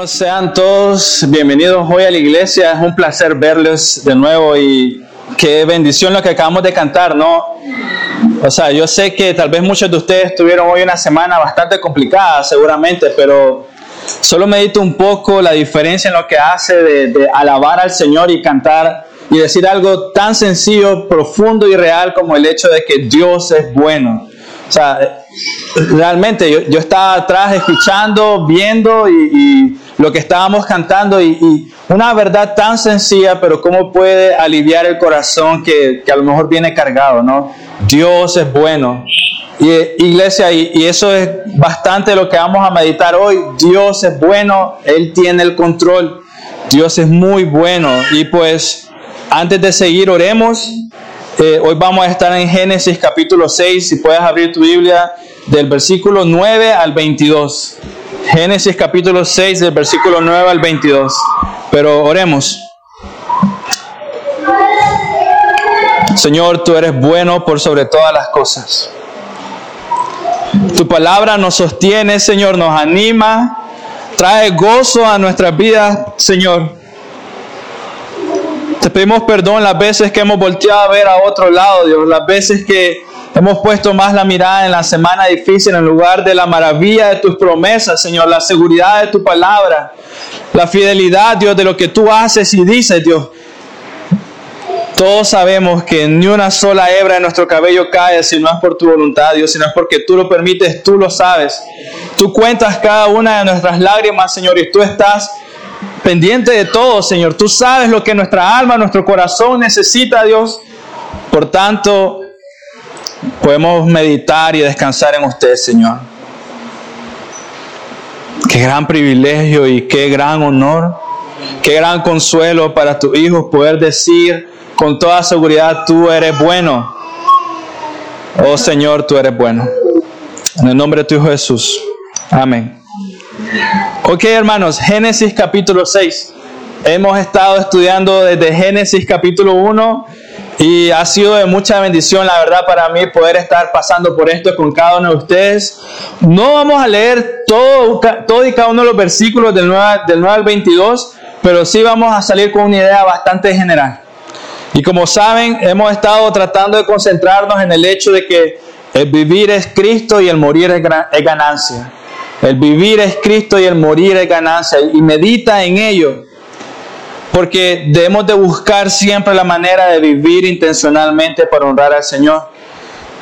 Bueno, sean todos bienvenidos hoy a la iglesia. Es un placer verles de nuevo y qué bendición lo que acabamos de cantar, ¿no? O sea, yo sé que tal vez muchos de ustedes tuvieron hoy una semana bastante complicada, seguramente, pero solo medito un poco la diferencia en lo que hace de, de alabar al Señor y cantar y decir algo tan sencillo, profundo y real como el hecho de que Dios es bueno. O sea, realmente yo, yo estaba atrás escuchando, viendo y, y lo que estábamos cantando y, y, una verdad tan sencilla, pero cómo puede aliviar el corazón que, que a lo mejor viene cargado, ¿no? Dios es bueno. Y, iglesia, y, y, eso es bastante lo que vamos a meditar hoy. Dios es bueno, Él tiene el control. Dios es muy bueno. Y pues, antes de seguir, oremos. Eh, hoy vamos a estar en Génesis capítulo 6. Si puedes abrir tu Biblia del versículo 9 al 22. Génesis capítulo 6 del versículo 9 al 22. Pero oremos. Señor, tú eres bueno por sobre todas las cosas. Tu palabra nos sostiene, Señor, nos anima, trae gozo a nuestras vidas, Señor. Te pedimos perdón las veces que hemos volteado a ver a otro lado, Dios, las veces que hemos puesto más la mirada en la semana difícil en lugar de la maravilla de tus promesas, Señor, la seguridad de tu palabra, la fidelidad, Dios, de lo que tú haces y dices, Dios. Todos sabemos que ni una sola hebra de nuestro cabello cae si no es por tu voluntad, Dios, sino es porque tú lo permites, tú lo sabes. Tú cuentas cada una de nuestras lágrimas, Señor, y tú estás pendiente de todo, Señor. Tú sabes lo que nuestra alma, nuestro corazón necesita, Dios. Por tanto, podemos meditar y descansar en usted, Señor. Qué gran privilegio y qué gran honor, qué gran consuelo para tus hijos poder decir con toda seguridad, tú eres bueno. Oh Señor, tú eres bueno. En el nombre de tu Hijo Jesús. Amén. Ok, hermanos, Génesis capítulo 6. Hemos estado estudiando desde Génesis capítulo 1 y ha sido de mucha bendición, la verdad, para mí poder estar pasando por esto con cada uno de ustedes. No vamos a leer todo, todo y cada uno de los versículos del 9, del 9 al 22, pero sí vamos a salir con una idea bastante general. Y como saben, hemos estado tratando de concentrarnos en el hecho de que el vivir es Cristo y el morir es ganancia. El vivir es Cristo y el morir es ganancia. Y medita en ello. Porque debemos de buscar siempre la manera de vivir intencionalmente para honrar al Señor.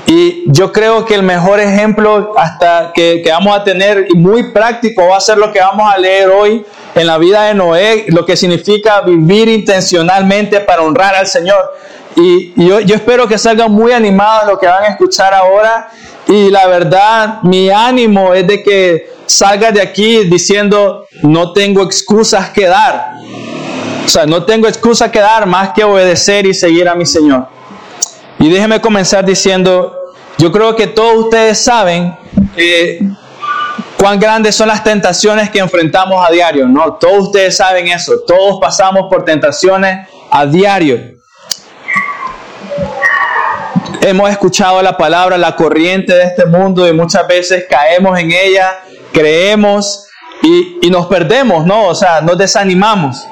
Y yo creo que el mejor ejemplo hasta que, que vamos a tener y muy práctico va a ser lo que vamos a leer hoy en la vida de Noé, lo que significa vivir intencionalmente para honrar al Señor. Y, y yo, yo, espero que salgan muy animados lo que van a escuchar ahora. Y la verdad, mi ánimo es de que salgas de aquí diciendo, no tengo excusas que dar. O sea, no tengo excusa que dar más que obedecer y seguir a mi Señor. Y déjeme comenzar diciendo, yo creo que todos ustedes saben que cuán grandes son las tentaciones que enfrentamos a diario, ¿no? Todos ustedes saben eso, todos pasamos por tentaciones a diario. Hemos escuchado la palabra, la corriente de este mundo y muchas veces caemos en ella, creemos y, y nos perdemos, ¿no? O sea, nos desanimamos.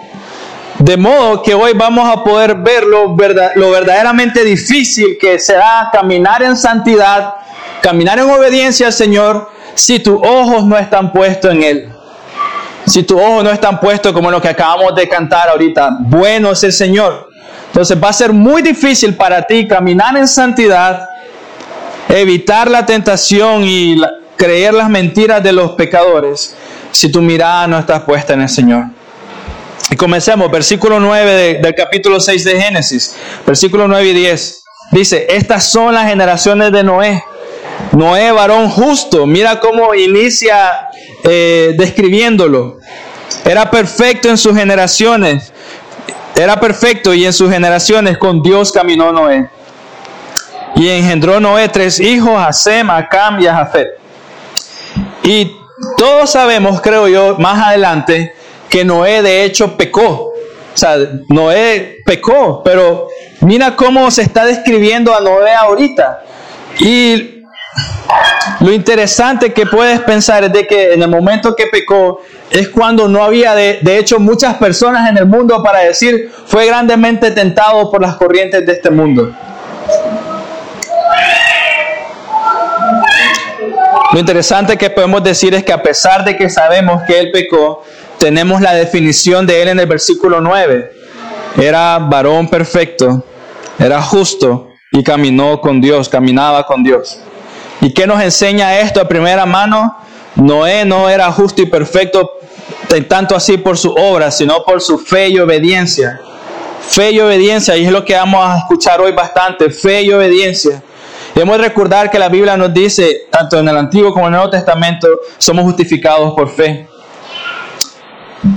De modo que hoy vamos a poder ver lo, verdad, lo verdaderamente difícil que será caminar en santidad, caminar en obediencia al Señor, si tus ojos no están puestos en Él. Si tus ojos no están puestos como lo que acabamos de cantar ahorita, bueno es el Señor. Entonces va a ser muy difícil para ti caminar en santidad, evitar la tentación y creer las mentiras de los pecadores si tu mirada no está puesta en el Señor. Y comencemos, versículo 9 de, del capítulo 6 de Génesis, versículo 9 y 10. Dice, estas son las generaciones de Noé. Noé, varón justo, mira cómo inicia eh, describiéndolo. Era perfecto en sus generaciones. Era perfecto y en sus generaciones con Dios caminó Noé. Y engendró Noé tres hijos, a Sem, Cam y a. Y todos sabemos, creo yo, más adelante, que Noé de hecho pecó. O sea, Noé pecó, pero mira cómo se está describiendo a Noé ahorita. Y lo interesante que puedes pensar es de que en el momento que pecó es cuando no había de, de hecho muchas personas en el mundo para decir fue grandemente tentado por las corrientes de este mundo. Lo interesante que podemos decir es que a pesar de que sabemos que él pecó, tenemos la definición de él en el versículo 9. Era varón perfecto, era justo y caminó con Dios, caminaba con Dios. ¿Y qué nos enseña esto a primera mano? Noé no era justo y perfecto tanto así por su obra, sino por su fe y obediencia. Fe y obediencia, y es lo que vamos a escuchar hoy bastante, fe y obediencia. Debemos recordar que la Biblia nos dice, tanto en el Antiguo como en el Nuevo Testamento, somos justificados por fe.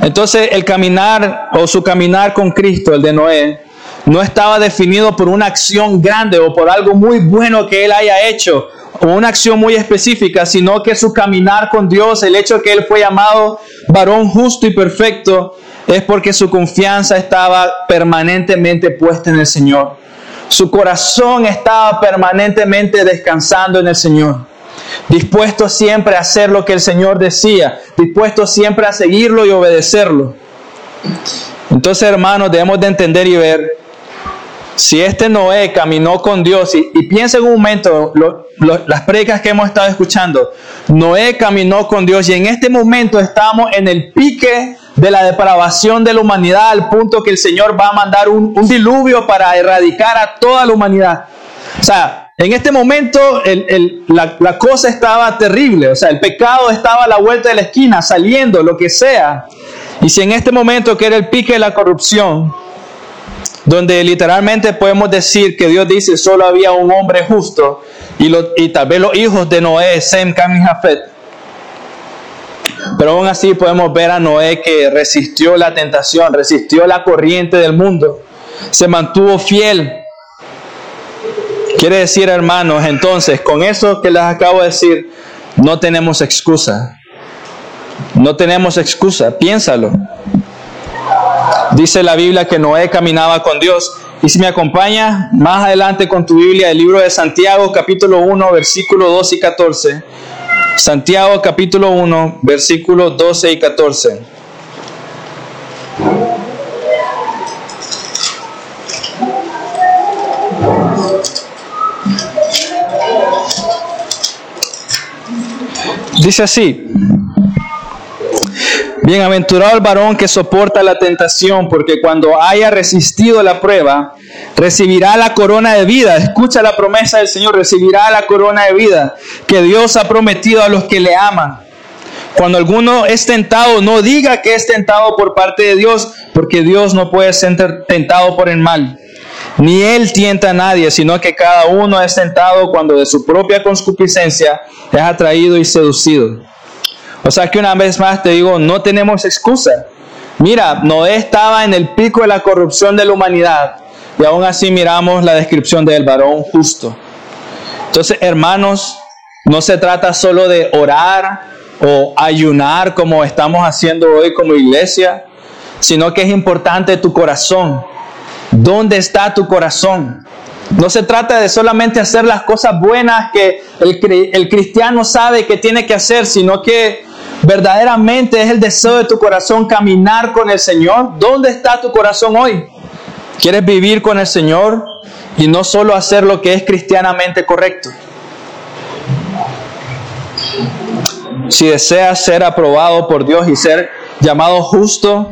Entonces el caminar o su caminar con Cristo, el de Noé, no estaba definido por una acción grande o por algo muy bueno que él haya hecho o una acción muy específica, sino que su caminar con Dios, el hecho que él fue llamado varón justo y perfecto, es porque su confianza estaba permanentemente puesta en el Señor. Su corazón estaba permanentemente descansando en el Señor, dispuesto siempre a hacer lo que el Señor decía, dispuesto siempre a seguirlo y obedecerlo. Entonces, hermanos, debemos de entender y ver si este Noé caminó con Dios, y, y piensa en un momento las precas que hemos estado escuchando, Noé caminó con Dios y en este momento estamos en el pique de la depravación de la humanidad al punto que el Señor va a mandar un, diluvio para erradicar a toda la humanidad. O sea, en este momento la, cosa estaba terrible, o sea, el pecado estaba a la vuelta de la esquina, saliendo, lo que sea. Y si en este momento que era el pique de la corrupción, donde literalmente podemos decir que Dios dice solo había un hombre justo y, y tal vez los hijos de Noé, Sem, Cam y Jafet, pero aún así podemos ver a Noé que resistió la tentación, resistió la corriente del mundo, se mantuvo fiel. Quiere decir, hermanos, entonces, con eso que les acabo de decir, no tenemos excusa. No tenemos excusa, piénsalo. Dice la Biblia que Noé caminaba con Dios. Y si me acompaña más adelante con tu Biblia, el libro de Santiago, capítulo 1, versículo 2 y 14. Santiago capítulo 1, versículos 12 y 14. Dice así, Bienaventurado el varón que soporta la tentación, porque cuando haya resistido la prueba, recibirá la corona de vida. Escucha la promesa del Señor, recibirá la corona de vida que Dios ha prometido a los que le aman. Cuando alguno es tentado, no diga que es tentado por parte de Dios, porque Dios no puede ser tentado por el mal. Ni Él tienta a nadie, sino que cada uno es tentado cuando de su propia concupiscencia es atraído y seducido. O sea que una vez más te digo, no tenemos excusa. Mira, Noé estaba en el pico de la corrupción de la humanidad y aún así miramos la descripción del varón justo. Entonces, hermanos, no se trata solo de orar o ayunar como estamos haciendo hoy como iglesia, sino que es importante tu corazón. ¿Dónde está tu corazón? No se trata de solamente hacer las cosas buenas que el, el cristiano sabe que tiene que hacer, sino que verdaderamente es el deseo de tu corazón caminar con el Señor, ¿dónde está tu corazón hoy? ¿Quieres vivir con el Señor y no solo hacer lo que es cristianamente correcto? Si deseas ser aprobado por Dios y ser llamado justo,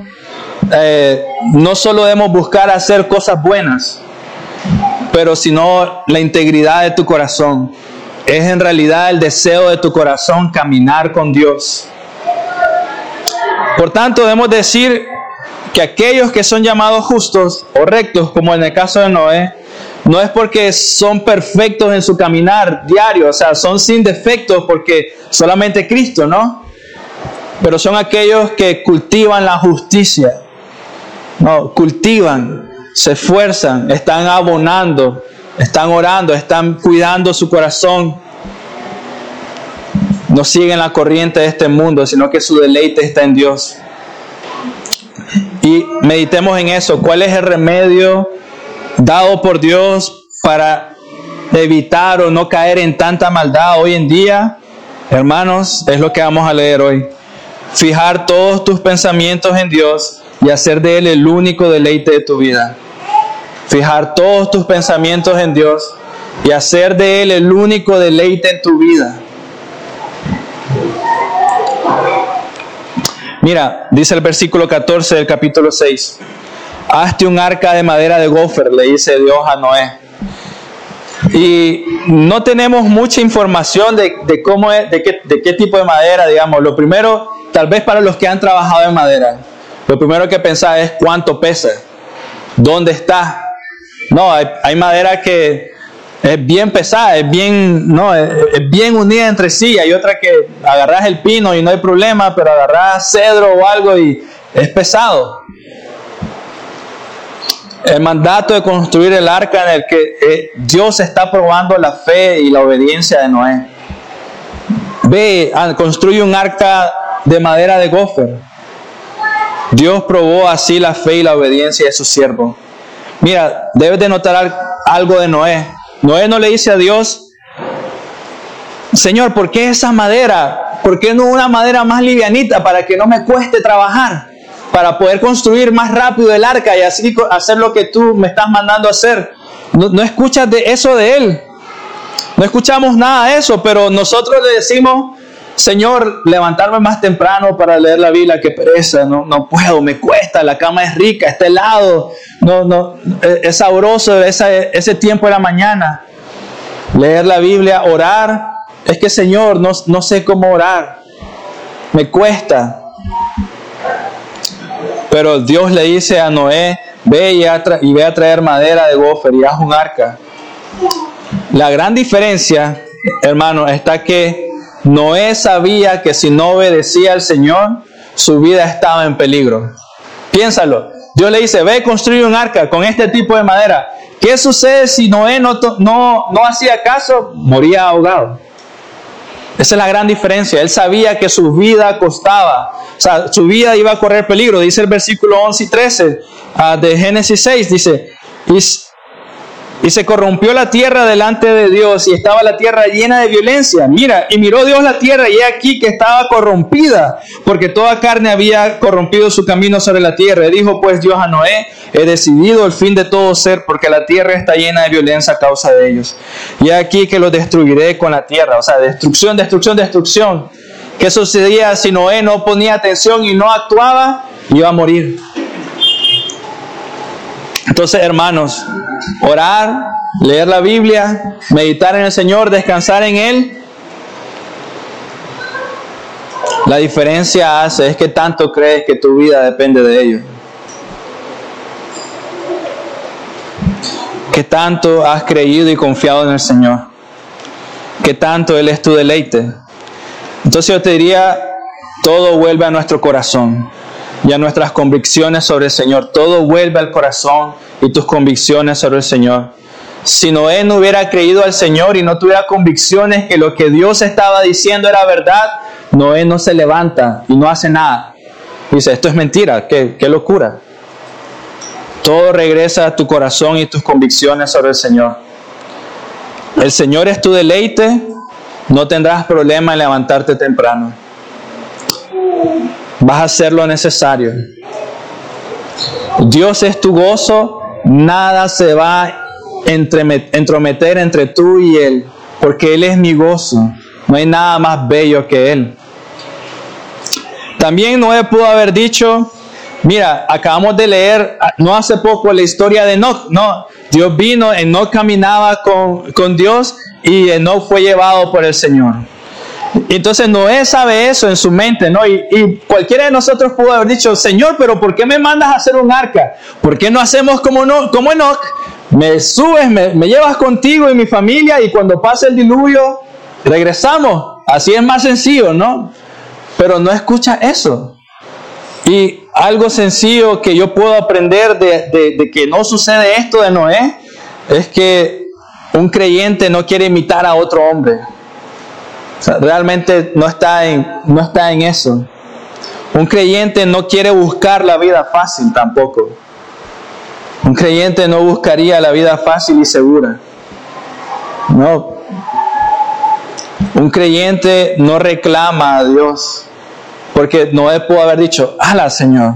eh, no solo debemos buscar hacer cosas buenas, pero sino la integridad de tu corazón. Es en realidad el deseo de tu corazón caminar con Dios. Por tanto, debemos decir que aquellos que son llamados justos o rectos, como en el caso de Noé, no es porque son perfectos en su caminar diario, o sea, son sin defectos porque solamente Cristo, ¿no? Pero son aquellos que cultivan la justicia, no, cultivan, se esfuerzan, están abonando, están orando, están cuidando su corazón, no siguen la corriente de este mundo, sino que su deleite está en Dios. Y meditemos en eso. ¿Cuál es el remedio dado por Dios para evitar o no caer en tanta maldad hoy en día, hermanos, es lo que vamos a leer hoy. Fijar todos tus pensamientos en Dios y hacer de Él el único deleite de tu vida. Fijar todos tus pensamientos en Dios y hacer de Él el único deleite en tu vida. Mira, dice el versículo 14 del capítulo 6. Hazte un arca de madera de gofer, le dice Dios a Noé. Y no tenemos mucha información de, cómo es, de qué, de qué tipo de madera, digamos. Lo primero, tal vez para los que han trabajado en madera, lo primero que pensar es cuánto pesa, dónde está. No, hay, madera que es bien pesada, es bien, no, es, bien unida entre sí. Hay otra que agarras el pino y no hay problema, pero agarras cedro o algo y es pesado. El mandato de construir el arca en el que eh, Dios está probando la fe y la obediencia de Noé. Ve, ah, construye un arca de madera de gofer. Dios probó así la fe y la obediencia de su siervo. Mira, debes de notar algo de Noé. Noé no le dice a Dios, Señor, ¿por qué esa madera? ¿Por qué no una madera más livianita para que no me cueste trabajar? Para poder construir más rápido el arca y así hacer lo que tú me estás mandando hacer. No, no escuchas de eso de él. No escuchamos nada de eso, pero nosotros le decimos, Señor, levantarme más temprano para leer la Biblia, que pereza, no, no puedo, me cuesta, la cama es rica, está helado, no, no, es sabroso ese, ese tiempo de la mañana. Leer la Biblia, orar, es que Señor, no, no sé cómo orar, me cuesta. Pero Dios le dice a Noé, ve y, y ve a traer madera de gofer y haz un arca. La gran diferencia, hermano, está que Noé sabía que si no obedecía al Señor, su vida estaba en peligro. Piénsalo. Dios le dice, ve construir un arca con este tipo de madera. ¿Qué sucede si Noé no, no, no hacía caso? Moría ahogado. Esa es la gran diferencia. Él sabía que su vida costaba. O sea, su vida iba a correr peligro. Dice el versículo 11 y 13 ah, de Génesis 6. Dice, y se corrompió la tierra delante de Dios y estaba la tierra llena de violencia. Mira, y miró Dios la tierra y he aquí que estaba corrompida, porque toda carne había corrompido su camino sobre la tierra. Y dijo pues Dios a Noé, he decidido el fin de todo ser, porque la tierra está llena de violencia a causa de ellos. Y aquí que lo destruiré con la tierra. O sea, destrucción, destrucción, destrucción. ¿Qué sucedía si Noé no ponía atención y no actuaba? Iba a morir. Entonces, hermanos, orar, leer la Biblia, meditar en el Señor, descansar en Él. La diferencia hace es que tanto crees que tu vida depende de ello. Que tanto has creído y confiado en el Señor. Que tanto Él es tu deleite. Entonces yo te diría, todo vuelve a nuestro corazón y a nuestras convicciones sobre el Señor. Todo vuelve al corazón y tus convicciones sobre el Señor. Si Noé no hubiera creído al Señor y no tuviera convicciones que lo que Dios estaba diciendo era verdad, Noé no se levanta y no hace nada. Dice, esto es mentira, qué, qué locura. Todo regresa a tu corazón y tus convicciones sobre el Señor. El Señor es tu deleite, no tendrás problema en levantarte temprano. Vas a hacer lo necesario. Dios es tu gozo, nada se va a entrometer entre tú y Él, porque Él es mi gozo. No hay nada más bello que Él. También Noé pudo haber dicho, mira, acabamos de leer no hace poco la historia de Enoch. No, Dios vino, Enoch caminaba con, con Dios y Enoch fue llevado por el Señor. Entonces Noé sabe eso en su mente, ¿no? Y, cualquiera de nosotros pudo haber dicho, Señor, pero ¿por qué me mandas a hacer un arca? ¿Por qué no hacemos como, no, como Enoch? Me subes, me, me llevas contigo y mi familia y cuando pase el diluvio, regresamos. Así es más sencillo, ¿no? Pero no escucha eso. Y algo sencillo que yo puedo aprender de, de que no sucede esto de Noé es que un creyente no quiere imitar a otro hombre realmente no está, en, no está en eso. Un creyente no quiere buscar la vida fácil tampoco. Un creyente no buscaría la vida fácil y segura. No. Un creyente no reclama a Dios. Porque Noé pudo haber dicho, ala Señor,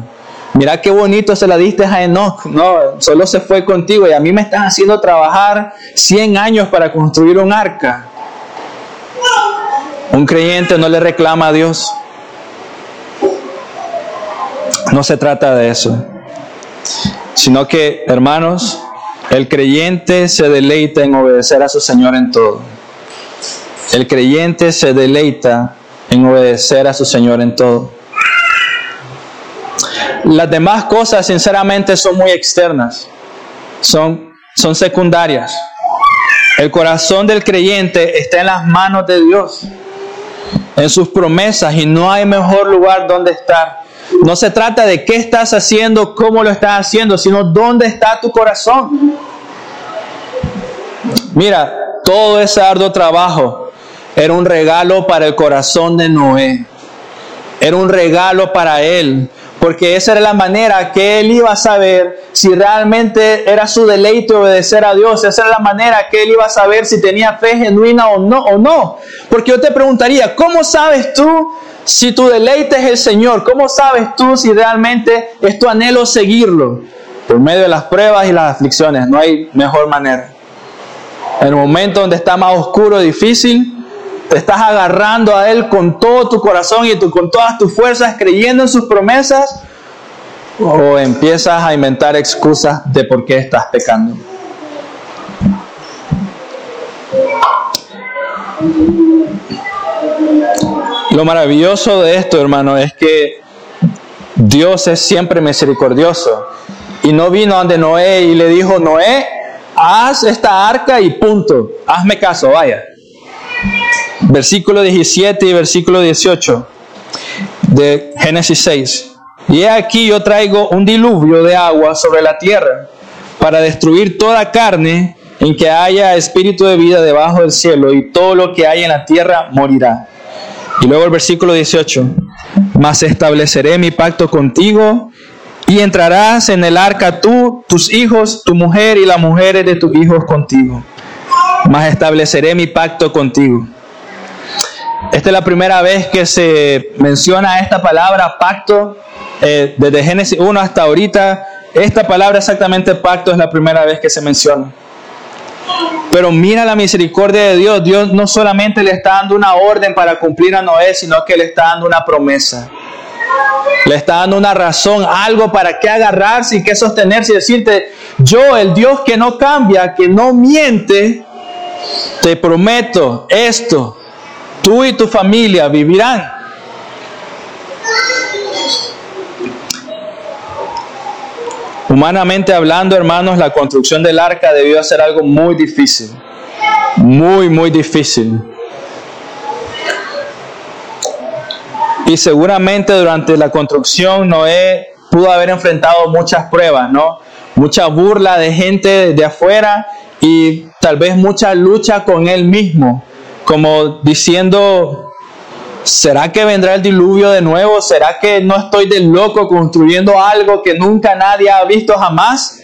mira qué bonito se la diste a Enoch. No, solo se fue contigo y a mí me estás haciendo trabajar 100 años para construir un arca. Un creyente no le reclama a Dios. No se trata de eso. Sino que, hermanos, el creyente se deleita en obedecer a su Señor en todo. El creyente se deleita en obedecer a su Señor en todo. Las demás cosas, sinceramente, son muy externas, son, secundarias. El corazón del creyente está en las manos de Dios, en sus promesas, y no hay mejor lugar donde estar. No se trata de qué estás haciendo, cómo lo estás haciendo, sino dónde está tu corazón. Mira, todo ese arduo trabajo era un regalo para el corazón de Noé. Era un regalo para él, porque esa era la manera que él iba a saber si realmente era su deleite obedecer a Dios. Esa era la manera que él iba a saber si tenía fe genuina o no o no. Porque yo te preguntaría, ¿cómo sabes tú si tu deleite es el Señor? ¿Cómo sabes tú si realmente es tu anhelo seguirlo? Por medio de las pruebas y las aflicciones, no hay mejor manera. En el momento donde está más oscuro, difícil, te estás agarrando a Él con todo tu corazón y con todas tus fuerzas, creyendo en sus promesas, o empiezas a inventar excusas de por qué estás pecando. Lo maravilloso de esto, hermano, es que Dios es siempre misericordioso. Y no vino donde Noé y le dijo, Noé, haz esta arca y punto. Hazme caso, vaya. Versículo 17 y versículo 18 de Génesis 6. Y he aquí yo traigo un diluvio de agua sobre la tierra para destruir toda carne en que haya espíritu de vida debajo del cielo y todo lo que hay en la tierra morirá. Y luego el versículo 18. Mas estableceré mi pacto contigo y entrarás en el arca tú, tus hijos, tu mujer y las mujeres de tus hijos contigo. Mas estableceré mi pacto contigo. Esta es la primera vez que se menciona esta palabra pacto eh, desde Génesis 1 hasta ahorita. Esta palabra exactamente pacto es la primera vez que se menciona. Pero mira la misericordia de Dios. Dios no solamente le está dando una orden para cumplir a Noé, sino que le está dando una promesa. Le está dando una razón, algo para que agarrarse y que sostenerse y decirte, yo, el Dios que no cambia, que no miente, te prometo esto, tú y tu familia vivirán. Humanamente hablando, hermanos, la construcción del arca debió ser algo muy difícil, muy, muy difícil. Y seguramente durante la construcción Noé pudo haber enfrentado muchas pruebas, ¿no? Mucha burla de gente de afuera y tal vez mucha lucha con él mismo, como diciendo, ¿será que vendrá el diluvio de nuevo? ¿Será que no estoy del loco construyendo algo que nunca nadie ha visto jamás?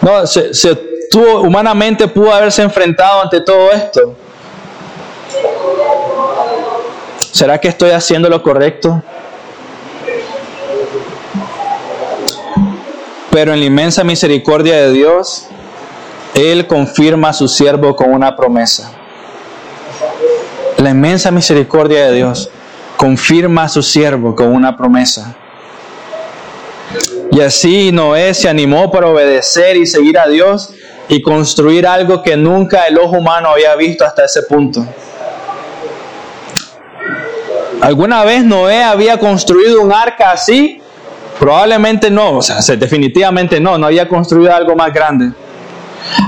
No, se, tuvo, humanamente pudo haberse enfrentado ante todo esto. ¿Será que estoy haciendo lo correcto? Pero en la inmensa misericordia de Dios, Él confirma a su siervo con una promesa. La inmensa misericordia de Dios confirma a su siervo con una promesa. Y así Noé se animó para obedecer y seguir a Dios y construir algo que nunca el ojo humano había visto hasta ese punto. ¿Alguna vez Noé había construido un arca así? Probablemente no, o sea, definitivamente no, no había construido algo más grande.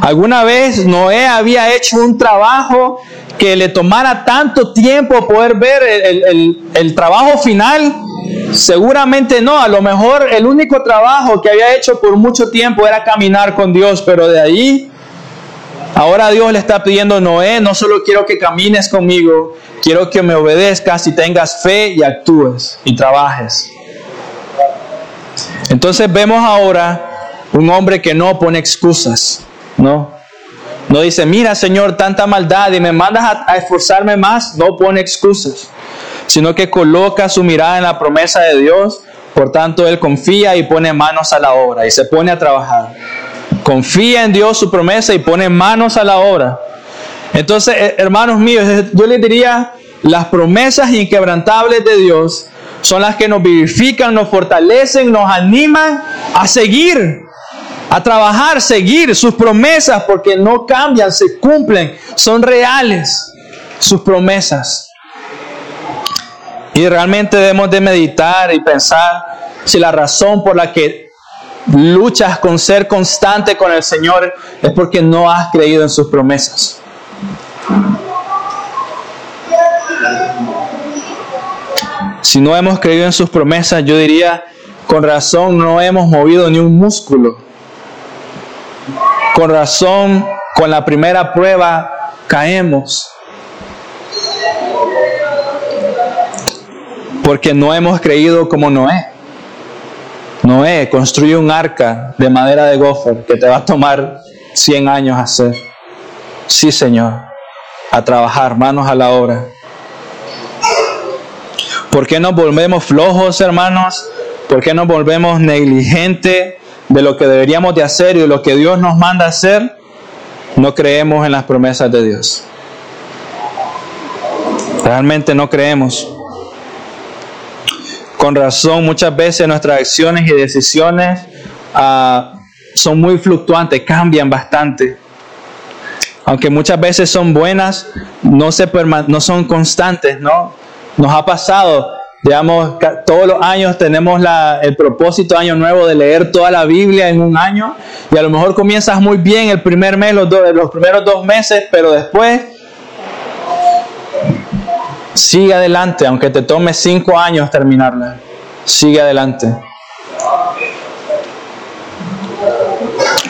¿Alguna vez Noé había hecho un trabajo que le tomara tanto tiempo poder ver el, el, trabajo final? Seguramente no, a lo mejor el único trabajo que había hecho por mucho tiempo era caminar con Dios, pero de ahí, ahora Dios le está pidiendo, Noé, no solo quiero que camines conmigo, Quiero que me obedezcas y tengas fe y actúes y trabajes. Entonces vemos ahora un hombre que no pone excusas, ¿no? No dice, mira Señor, tanta maldad y me mandas a, esforzarme más. No pone excusas, sino que coloca su mirada en la promesa de Dios. Por tanto, él confía y pone manos a la obra y se pone a trabajar. Confía en Dios su promesa y pone manos a la obra. Entonces, eh, hermanos míos, yo les diría, las promesas inquebrantables de Dios son las que nos vivifican, nos fortalecen, nos animan a seguir, a trabajar, seguir sus promesas, porque no cambian, se cumplen, son reales sus promesas. Y realmente debemos de meditar y pensar si la razón por la que luchas con ser constante con el Señor es porque no has creído en sus promesas. Si no hemos creído en sus promesas, yo diría, con razón no hemos movido ni un músculo. Con razón, con la primera prueba caemos. Porque no hemos creído como Noé. Noé construye un arca de madera de gofer que te va a tomar 100 años hacer. Sí, Señor, a trabajar, manos a la obra. ¿Por qué nos volvemos flojos, hermanos? ¿Por qué nos volvemos negligentes de lo que deberíamos de hacer y de lo que Dios nos manda hacer? No creemos en las promesas de Dios. Realmente no creemos. Con razón, muchas veces nuestras acciones y decisiones uh, son muy fluctuantes, cambian bastante. Aunque muchas veces son buenas, no, se no son constantes, ¿no? Nos ha pasado, digamos, todos los años tenemos la, el propósito año nuevo de leer toda la Biblia en un año y a lo mejor comienzas muy bien el primer mes, los, los primeros dos meses, pero después sigue adelante, aunque te tome cinco años terminarla, sigue adelante.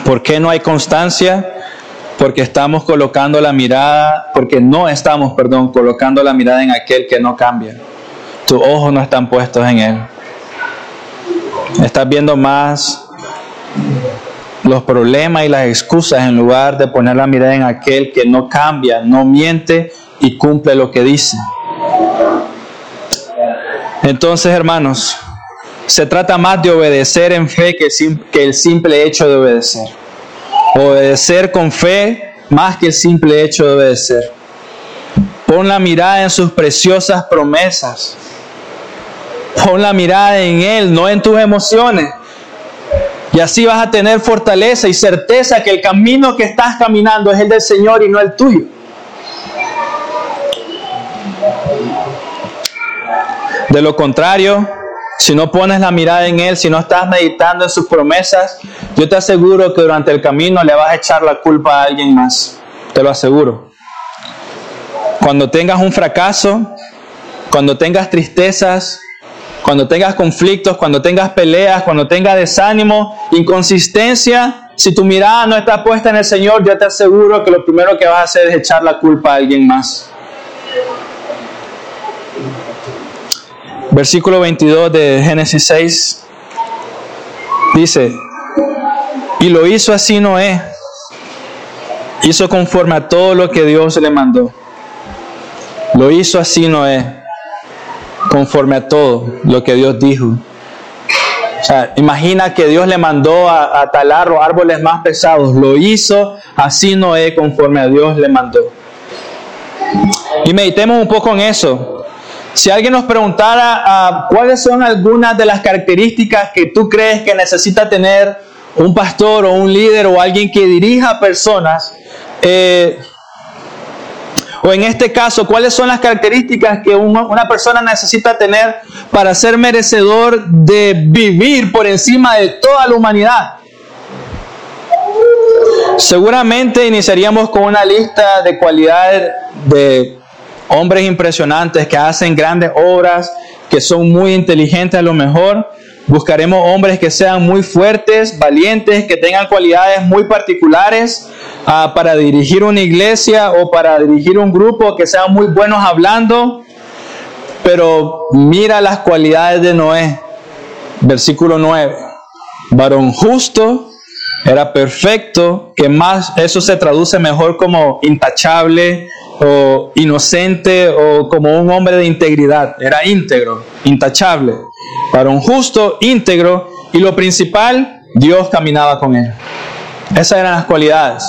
¿Por qué no hay constancia? porque estamos colocando la mirada, porque no estamos, perdón, colocando la mirada en aquel que no cambia. Tus ojos no están puestos en él. Estás viendo más los problemas y las excusas en lugar de poner la mirada en aquel que no cambia, no miente y cumple lo que dice. Entonces, hermanos, se trata más de obedecer en fe que el simple hecho de obedecer. Obedecer con fe más que el simple hecho de obedecer. Pon la mirada en sus preciosas promesas. Pon la mirada en Él, no en tus emociones. Y así vas a tener fortaleza y certeza que el camino que estás caminando es el del Señor y no el tuyo. De lo contrario, si no pones la mirada en Él, si no estás meditando en sus promesas, yo te aseguro que durante el camino le vas a echar la culpa a alguien más. Te lo aseguro. Cuando tengas un fracaso, cuando tengas tristezas, cuando tengas conflictos, cuando tengas peleas, cuando tengas desánimo, inconsistencia, si tu mirada no está puesta en el Señor, yo te aseguro que lo primero que vas a hacer es echar la culpa a alguien más. Versículo 22 de Génesis 6 dice, y lo hizo así Noé, hizo conforme a todo lo que Dios le mandó. Lo hizo así Noé, conforme a todo lo que Dios dijo. O sea, imagina que Dios le mandó a, talar los árboles más pesados. Lo hizo así Noé conforme a Dios le mandó. Y meditemos un poco en eso. Si alguien nos preguntara ah, cuáles son algunas de las características que tú crees que necesita tener un pastor o un líder o alguien que dirija personas, eh, o en este caso, cuáles son las características que una persona necesita tener para ser merecedor de vivir por encima de toda la humanidad. Seguramente iniciaríamos con una lista de cualidades de hombres impresionantes que hacen grandes obras, que son muy inteligentes a lo mejor. Buscaremos hombres que sean muy fuertes, valientes, que tengan cualidades muy particulares uh, para dirigir una iglesia o para dirigir un grupo, que sean muy buenos hablando. Pero mira las cualidades de Noé. Versículo 9. Varón justo era perfecto, que más eso se traduce mejor como intachable o inocente o como un hombre de integridad. Era íntegro, intachable. Para un justo, íntegro. Y lo principal, Dios caminaba con él. Esas eran las cualidades.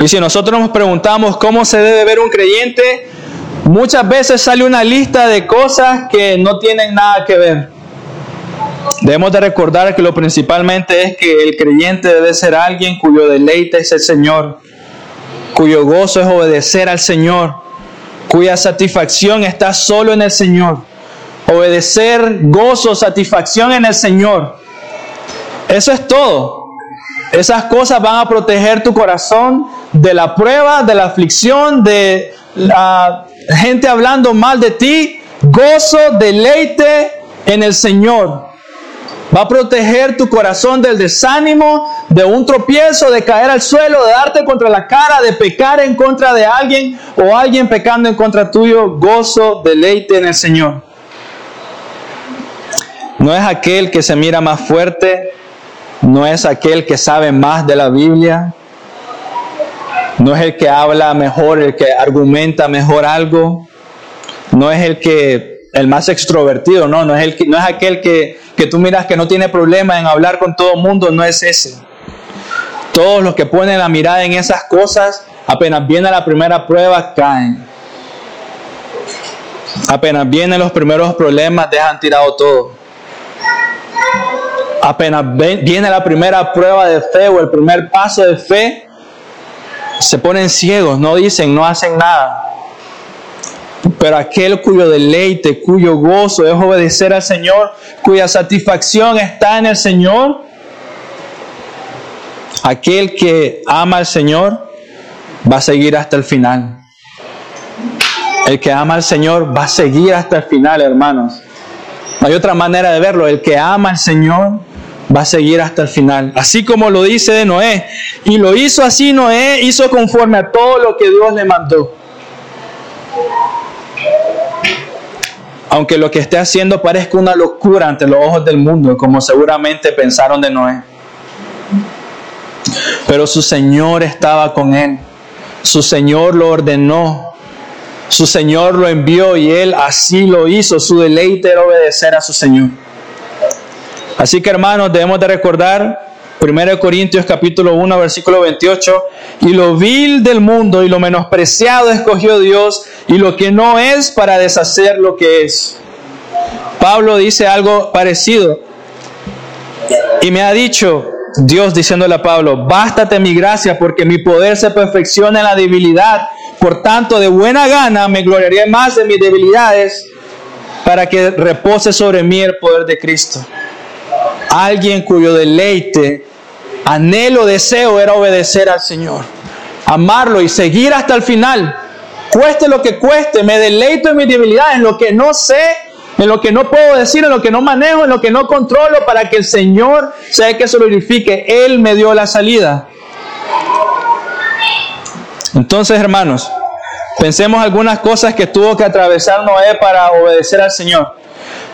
Y si nosotros nos preguntamos cómo se debe ver un creyente, muchas veces sale una lista de cosas que no tienen nada que ver. Debemos de recordar que lo principalmente es que el creyente debe ser alguien cuyo deleite es el Señor, cuyo gozo es obedecer al Señor, cuya satisfacción está solo en el Señor. Obedecer, gozo, satisfacción en el Señor. Eso es todo. Esas cosas van a proteger tu corazón de la prueba, de la aflicción, de la gente hablando mal de ti. Gozo, deleite en el Señor. Va a proteger tu corazón del desánimo, de un tropiezo, de caer al suelo, de darte contra la cara, de pecar en contra de alguien o alguien pecando en contra tuyo. Gozo, deleite en el Señor. No es aquel que se mira más fuerte, no es aquel que sabe más de la Biblia, no es el que habla mejor, el que argumenta mejor algo, no es el que el más extrovertido, no, no es el que, no es aquel que que tú miras que no tiene problema en hablar con todo el mundo, no es ese. Todos los que ponen la mirada en esas cosas, apenas viene la primera prueba, caen. Apenas vienen los primeros problemas, dejan tirado todo. Apenas viene la primera prueba de fe o el primer paso de fe, se ponen ciegos, no dicen, no hacen nada. Pero aquel cuyo deleite, cuyo gozo es obedecer al Señor, cuya satisfacción está en el Señor, aquel que ama al Señor va a seguir hasta el final. El que ama al Señor va a seguir hasta el final, hermanos. hay otra manera de verlo. El que ama al Señor va a seguir hasta el final. Así como lo dice de Noé. Y lo hizo así Noé, hizo conforme a todo lo que Dios le mandó. aunque lo que esté haciendo parezca una locura ante los ojos del mundo, como seguramente pensaron de Noé. Pero su Señor estaba con él, su Señor lo ordenó, su Señor lo envió y él así lo hizo, su deleite era obedecer a su Señor. Así que hermanos, debemos de recordar 1 Corintios capítulo 1 versículo 28, y lo vil del mundo y lo menospreciado escogió Dios y lo que no es para deshacer lo que es. Pablo dice algo parecido y me ha dicho Dios diciéndole a Pablo, bástate mi gracia porque mi poder se perfecciona en la debilidad. Por tanto, de buena gana me gloriaré más de mis debilidades para que repose sobre mí el poder de Cristo. Alguien cuyo deleite, anhelo, deseo era obedecer al Señor, amarlo y seguir hasta el final. Cueste lo que cueste, me deleito en mis debilidades, en lo que no sé, en lo que no puedo decir, en lo que no manejo, en lo que no controlo, para que el Señor sea que se glorifique. Él me dio la salida. Entonces, hermanos, pensemos algunas cosas que tuvo que atravesar Noé para obedecer al Señor.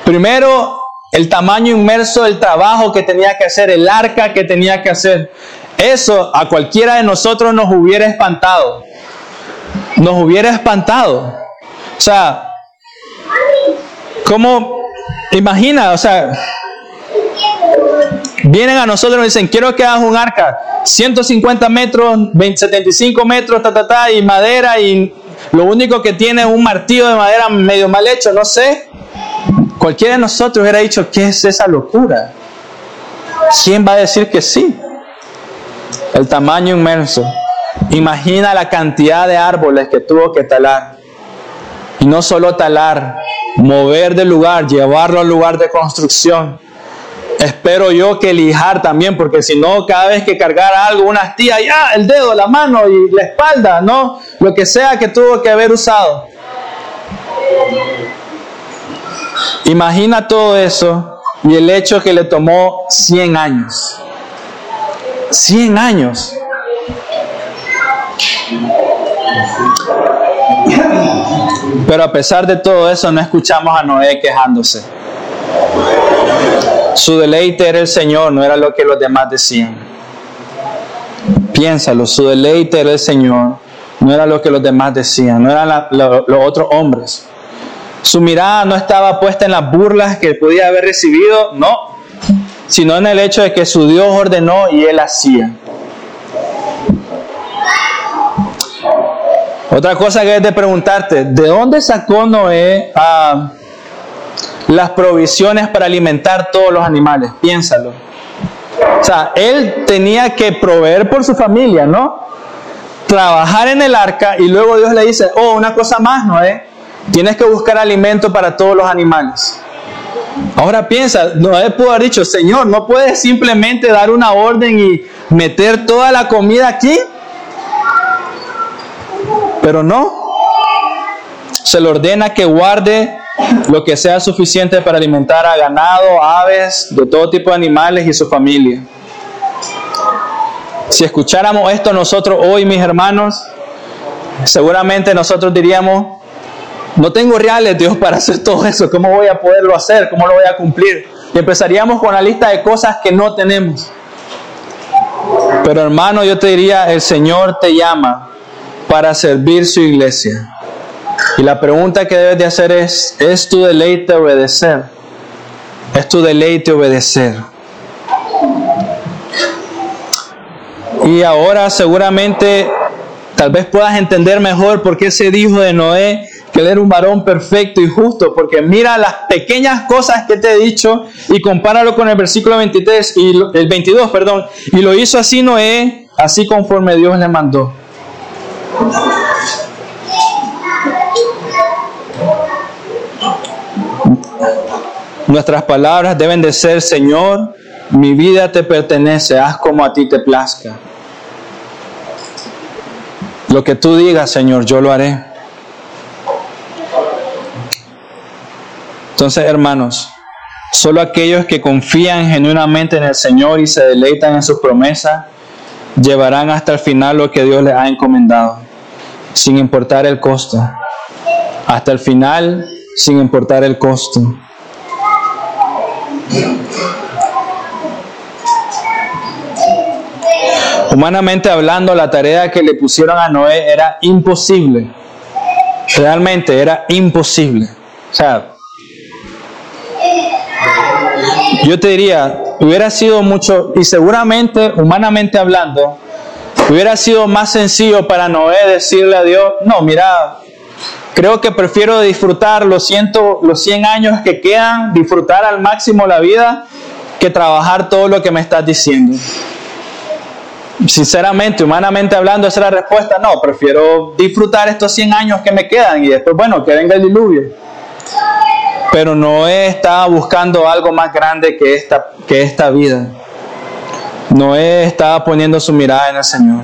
Primero, el tamaño inmerso del trabajo que tenía que hacer, el arca que tenía que hacer. Eso a cualquiera de nosotros nos hubiera espantado. Nos hubiera espantado. O sea, ¿cómo? Imagina, o sea, vienen a nosotros y nos dicen, quiero que hagas un arca, 150 metros, 75 metros, ta, ta, ta, y madera, y lo único que tiene es un martillo de madera medio mal hecho, no sé. Cualquiera de nosotros hubiera dicho, ¿qué es esa locura? ¿Quién va a decir que sí? El tamaño inmenso. Imagina la cantidad de árboles que tuvo que talar. Y no solo talar, mover del lugar, llevarlo al lugar de construcción. Espero yo que lijar también, porque si no, cada vez que cargara algo, una astilla, ya, el dedo, la mano y la espalda, ¿no? Lo que sea que tuvo que haber usado. Imagina todo eso y el hecho que le tomó 100 años. 100 años. Pero a pesar de todo eso no escuchamos a Noé quejándose. Su deleite era el Señor, no era lo que los demás decían. Piénsalo, su deleite era el Señor, no era lo que los demás decían, no eran los otros hombres. Su mirada no estaba puesta en las burlas que podía haber recibido, no, sino en el hecho de que su Dios ordenó y él hacía. Otra cosa que es de preguntarte, ¿de dónde sacó Noé ah, las provisiones para alimentar todos los animales? Piénsalo. O sea, él tenía que proveer por su familia, ¿no? Trabajar en el arca y luego Dios le dice, oh, una cosa más, Noé, tienes que buscar alimento para todos los animales. Ahora piensa, Noé pudo haber dicho, Señor, no puedes simplemente dar una orden y meter toda la comida aquí. Pero no, se le ordena que guarde lo que sea suficiente para alimentar a ganado, aves, de todo tipo de animales y su familia. Si escucháramos esto nosotros hoy, mis hermanos, seguramente nosotros diríamos, no tengo reales, Dios, para hacer todo eso. ¿Cómo voy a poderlo hacer? ¿Cómo lo voy a cumplir? Y empezaríamos con la lista de cosas que no tenemos. Pero hermano, yo te diría, el Señor te llama para servir su iglesia. Y la pregunta que debes de hacer es, ¿es tu deleite obedecer? ¿Es tu deleite obedecer? Y ahora seguramente tal vez puedas entender mejor por qué se dijo de Noé que él era un varón perfecto y justo, porque mira las pequeñas cosas que te he dicho y compáralo con el versículo 23 y el 22, perdón, y lo hizo así Noé, así conforme Dios le mandó. Nuestras palabras deben de ser, Señor, mi vida te pertenece, haz como a ti te plazca. Lo que tú digas, Señor, yo lo haré. Entonces, hermanos, solo aquellos que confían genuinamente en el Señor y se deleitan en sus promesas, llevarán hasta el final lo que Dios les ha encomendado, sin importar el costo. Hasta el final, sin importar el costo. Humanamente hablando, la tarea que le pusieron a Noé era imposible. Realmente era imposible. O sea, yo te diría, hubiera sido mucho, y seguramente, humanamente hablando, hubiera sido más sencillo para Noé decirle a Dios, no, mira, creo que prefiero disfrutar los, ciento, los 100 años que quedan, disfrutar al máximo la vida, que trabajar todo lo que me estás diciendo. Sinceramente, humanamente hablando, esa es la respuesta, no, prefiero disfrutar estos 100 años que me quedan y después, bueno, que venga el diluvio. Pero Noé estaba buscando algo más grande que esta, que esta vida. Noé estaba poniendo su mirada en el Señor.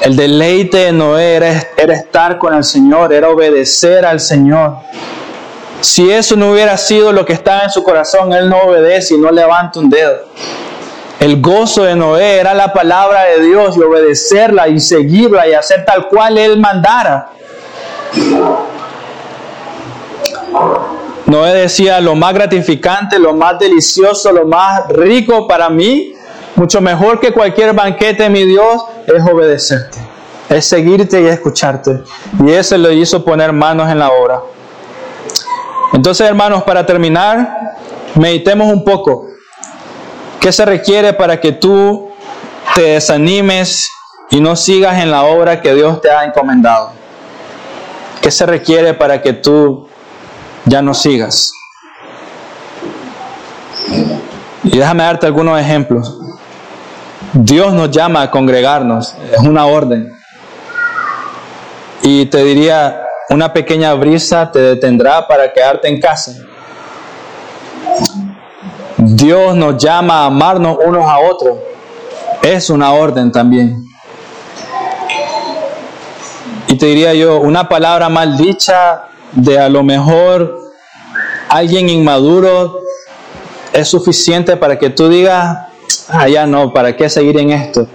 El deleite de Noé era, era estar con el Señor, era obedecer al Señor. Si eso no hubiera sido lo que estaba en su corazón, él no obedece y no levanta un dedo. El gozo de Noé era la palabra de Dios y obedecerla y seguirla y hacer tal cual él mandara. Noé decía, lo más gratificante, lo más delicioso, lo más rico para mí, mucho mejor que cualquier banquete, mi Dios, es obedecerte, es seguirte y escucharte. Y eso le hizo poner manos en la obra. Entonces, hermanos, para terminar, meditemos un poco. ¿Qué se requiere para que tú te desanimes y no sigas en la obra que Dios te ha encomendado? ¿Qué se requiere para que tú ya no sigas. Y déjame darte algunos ejemplos. Dios nos llama a congregarnos, es una orden. Y te diría, una pequeña brisa te detendrá para quedarte en casa. Dios nos llama a amarnos unos a otros. Es una orden también. Y te diría yo, una palabra mal dicha de a lo mejor alguien inmaduro es suficiente para que tú digas, ah, ya no, ¿para qué seguir en esto?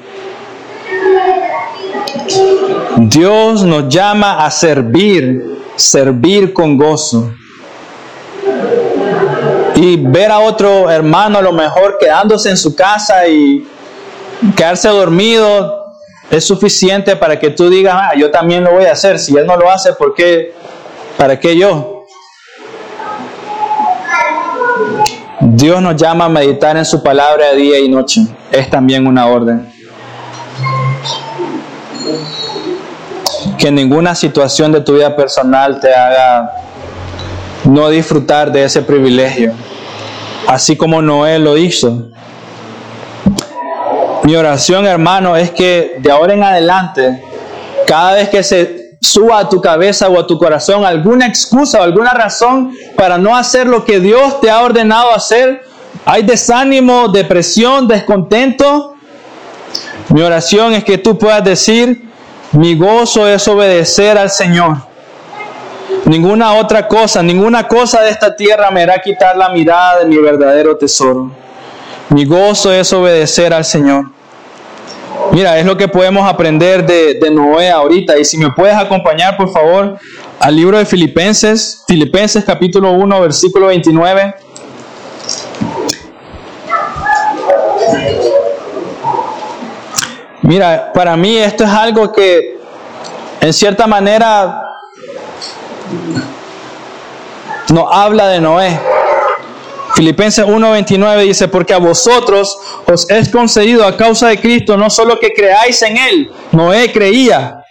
Dios nos llama a servir, servir con gozo. y ver a otro hermano a lo mejor quedándose en su casa y quedarse dormido es suficiente para que tú digas, ah, yo también lo voy a hacer. Si él no lo hace, ¿por qué? ¿Para qué yo? Dios nos llama a meditar en su palabra día y noche. Es también una orden. Que ninguna situación de tu vida personal te haga no disfrutar de ese privilegio, así como Noé lo hizo. Mi oración, hermano, es que de ahora en adelante, cada vez que se suba a tu cabeza o a tu corazón alguna excusa o alguna razón para no hacer lo que Dios te ha ordenado hacer, hay desánimo, depresión, descontento. Mi oración es que tú puedas decir, mi gozo es obedecer al Señor. Ninguna otra cosa, ninguna cosa de esta tierra me hará quitar la mirada de mi verdadero tesoro. Mi gozo es obedecer al Señor. Mira, es lo que podemos aprender de, Noé ahorita. Y si me puedes acompañar, por favor, al libro de Filipenses, Filipenses capítulo 1, versículo 29. Mira, para mí esto es algo que en cierta manera nos habla de Noé. Filipenses 1:29 dice, porque a vosotros os es concedido a causa de Cristo no solo que creáis en Él, Noé creía,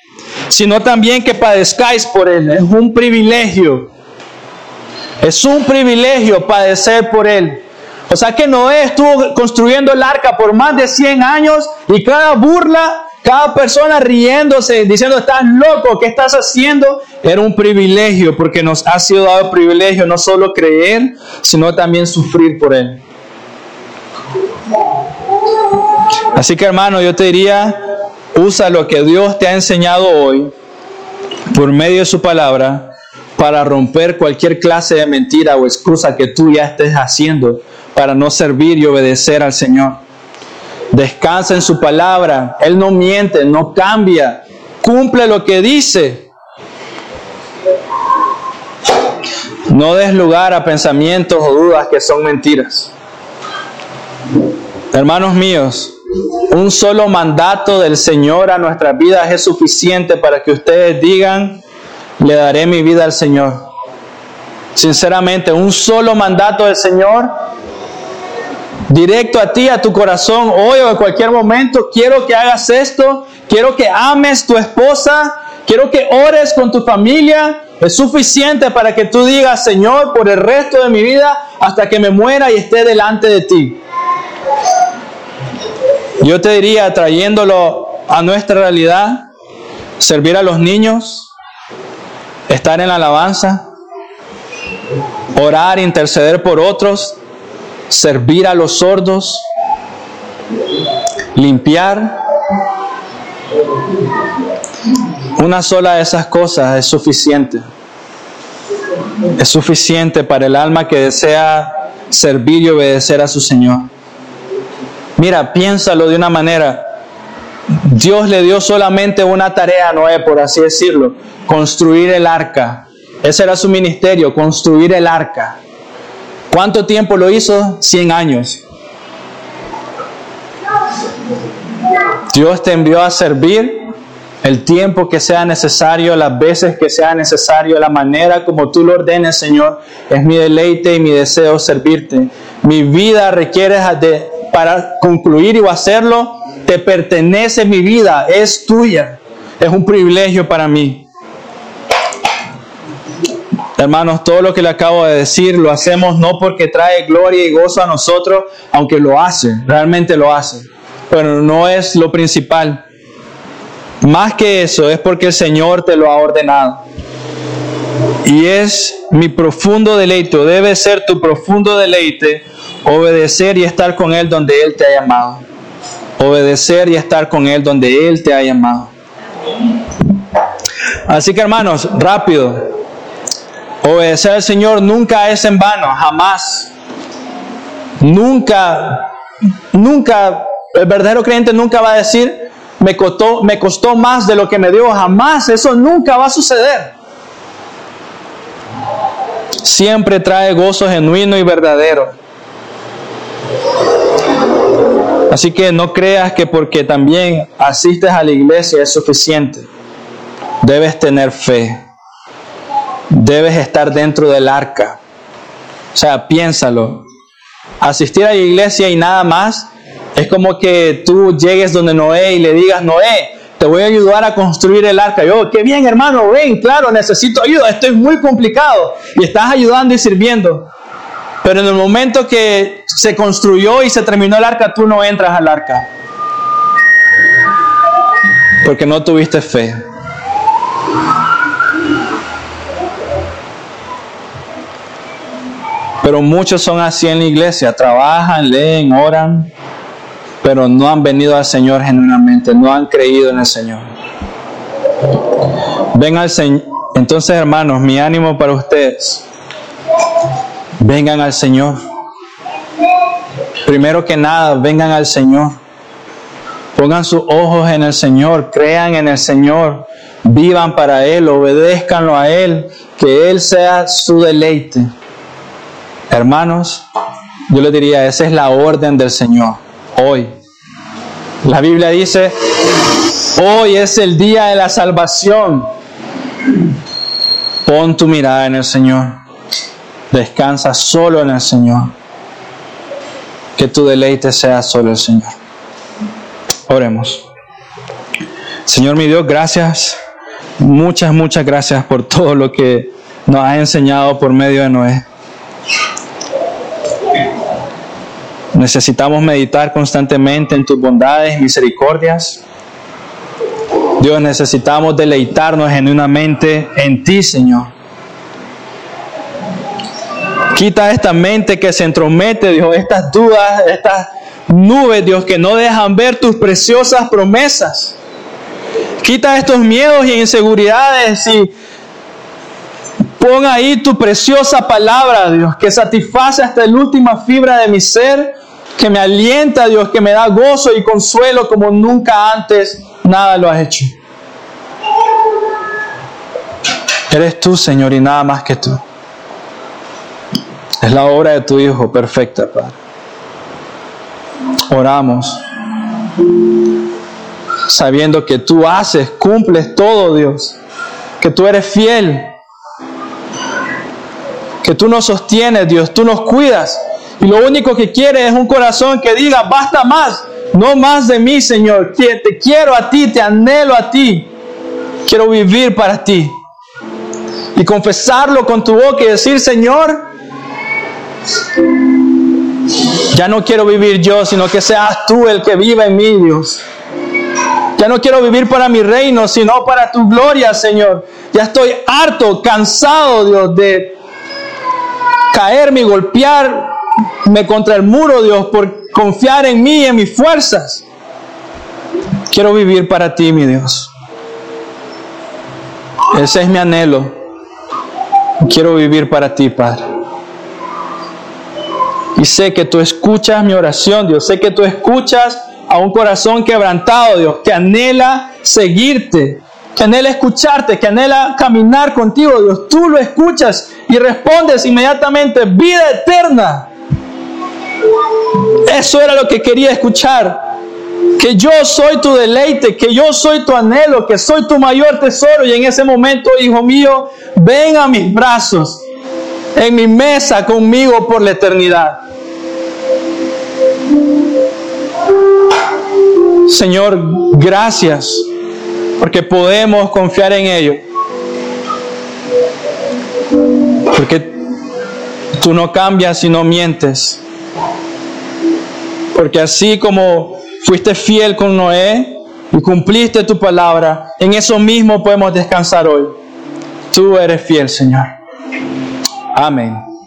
sino también que padezcáis por Él. Es un privilegio. Es un privilegio padecer por Él. O sea que Noé estuvo construyendo el arca por más de 100 años y cada burla cada persona riéndose, diciendo, estás loco, ¿qué estás haciendo? Era un privilegio, porque nos ha sido dado el privilegio no solo creer, sino también sufrir por Él. Así que hermano, yo te diría, usa lo que Dios te ha enseñado hoy por medio de su palabra para romper cualquier clase de mentira o excusa que tú ya estés haciendo para no servir y obedecer al Señor. Descansa en su palabra. Él no miente, no cambia. Cumple lo que dice. No des lugar a pensamientos o dudas que son mentiras. Hermanos míos, un solo mandato del Señor a nuestras vidas es suficiente para que ustedes digan, le daré mi vida al Señor. Sinceramente, un solo mandato del Señor directo a ti, a tu corazón, hoy o en cualquier momento, quiero que hagas esto, quiero que ames tu esposa, quiero que ores con tu familia. Es suficiente para que tú digas, Señor, por el resto de mi vida, hasta que me muera y esté delante de ti. Yo te diría, trayéndolo a nuestra realidad, servir a los niños, estar en la alabanza, orar, interceder por otros, servir a los sordos, limpiar. Una sola de esas cosas es suficiente. Es suficiente para el alma que desea servir y obedecer a su Señor. Mira, piénsalo de una manera. Dios le dio solamente una tarea a Noé, por así decirlo, construir el arca. Ese era su ministerio, construir el arca. ¿Cuánto tiempo lo hizo? 100 años. Dios te envió a servir el tiempo que sea necesario, las veces que sea necesario, la manera como tú lo ordenes, Señor. Es mi deleite y mi deseo servirte. Mi vida requiere de, para concluir y hacerlo, te pertenece mi vida, es tuya. Es un privilegio para mí. Hermanos, todo lo que le acabo de decir lo hacemos no porque trae gloria y gozo a nosotros, aunque lo hace, realmente lo hace, pero no es lo principal. Más que eso, es porque el Señor te lo ha ordenado. Y es mi profundo deleite, debe ser tu profundo deleite, obedecer y estar con Él donde Él te ha llamado. Obedecer y estar con Él donde Él te ha llamado. Así que hermanos, rápido, Obedecer al Señor nunca es en vano, jamás. Nunca, nunca, el verdadero creyente nunca va a decir, me costó, me costó más de lo que me dio, jamás, eso nunca va a suceder. siempre trae gozo genuino y verdadero. Así que no creas que porque también asistes a la iglesia es suficiente. Debes tener fe. Debes estar dentro del arca. O sea, piénsalo. Asistir a la iglesia y nada más es como que tú llegues donde Noé y le digas, Noé, te voy a ayudar a construir el arca. Yo, qué bien hermano, ven, claro, necesito ayuda, esto es muy complicado. Y estás ayudando y sirviendo. Pero en el momento que se construyó y se terminó el arca, tú no entras al arca. Porque no tuviste fe. Pero muchos son así en la iglesia, trabajan, leen, oran, pero no han venido al Señor genuinamente, no han creído en el Señor. Ven al Señor. Entonces, hermanos, mi ánimo para ustedes. Vengan al Señor. Primero que nada, vengan al Señor. Pongan sus ojos en el Señor, crean en el Señor, vivan para Él, obedezcanlo a Él, que Él sea su deleite. Hermanos, yo les diría, esa es la orden del Señor hoy. La Biblia dice, hoy es el día de la salvación. Pon tu mirada en el Señor. Descansa solo en el Señor. Que tu deleite sea solo el Señor. Oremos. Señor mi Dios, gracias. Muchas, muchas gracias por todo lo que nos ha enseñado por medio de Noé. Necesitamos meditar constantemente en tus bondades misericordias. Dios, necesitamos deleitarnos genuinamente en ti, Señor. Quita esta mente que se entromete, Dios, estas dudas, estas nubes, Dios, que no dejan ver tus preciosas promesas. Quita estos miedos y inseguridades y pon ahí tu preciosa palabra, Dios, que satisface hasta la última fibra de mi ser que me alienta, Dios, que me da gozo y consuelo como nunca antes nada lo has hecho. Eres tú, Señor, y nada más que tú. Es la obra de tu Hijo perfecta, Padre. Oramos sabiendo que tú haces, cumples todo, Dios. Que tú eres fiel. Que tú nos sostienes, Dios. Tú nos cuidas. Y lo único que quiere es un corazón que diga, basta más, no más de mí, Señor. Te quiero a ti, te anhelo a ti. Quiero vivir para ti. Y confesarlo con tu boca y decir, Señor, ya no quiero vivir yo, sino que seas tú el que viva en mí, Dios. Ya no quiero vivir para mi reino, sino para tu gloria, Señor. Ya estoy harto, cansado, Dios, de caerme y golpear me contra el muro, Dios, por confiar en mí y en mis fuerzas. Quiero vivir para ti, mi Dios. Ese es mi anhelo. Quiero vivir para ti, Padre. Y sé que tú escuchas mi oración, Dios. Sé que tú escuchas a un corazón quebrantado, Dios, que anhela seguirte, que anhela escucharte, que anhela caminar contigo, Dios. Tú lo escuchas y respondes inmediatamente, vida eterna. Eso era lo que quería escuchar. Que yo soy tu deleite, que yo soy tu anhelo, que soy tu mayor tesoro. Y en ese momento, hijo mío, ven a mis brazos, en mi mesa conmigo por la eternidad. Señor, gracias porque podemos confiar en ello. Porque tú no cambias y no mientes. Porque así como fuiste fiel con Noé y cumpliste tu palabra, en eso mismo podemos descansar hoy. Tú eres fiel, Señor. Amén.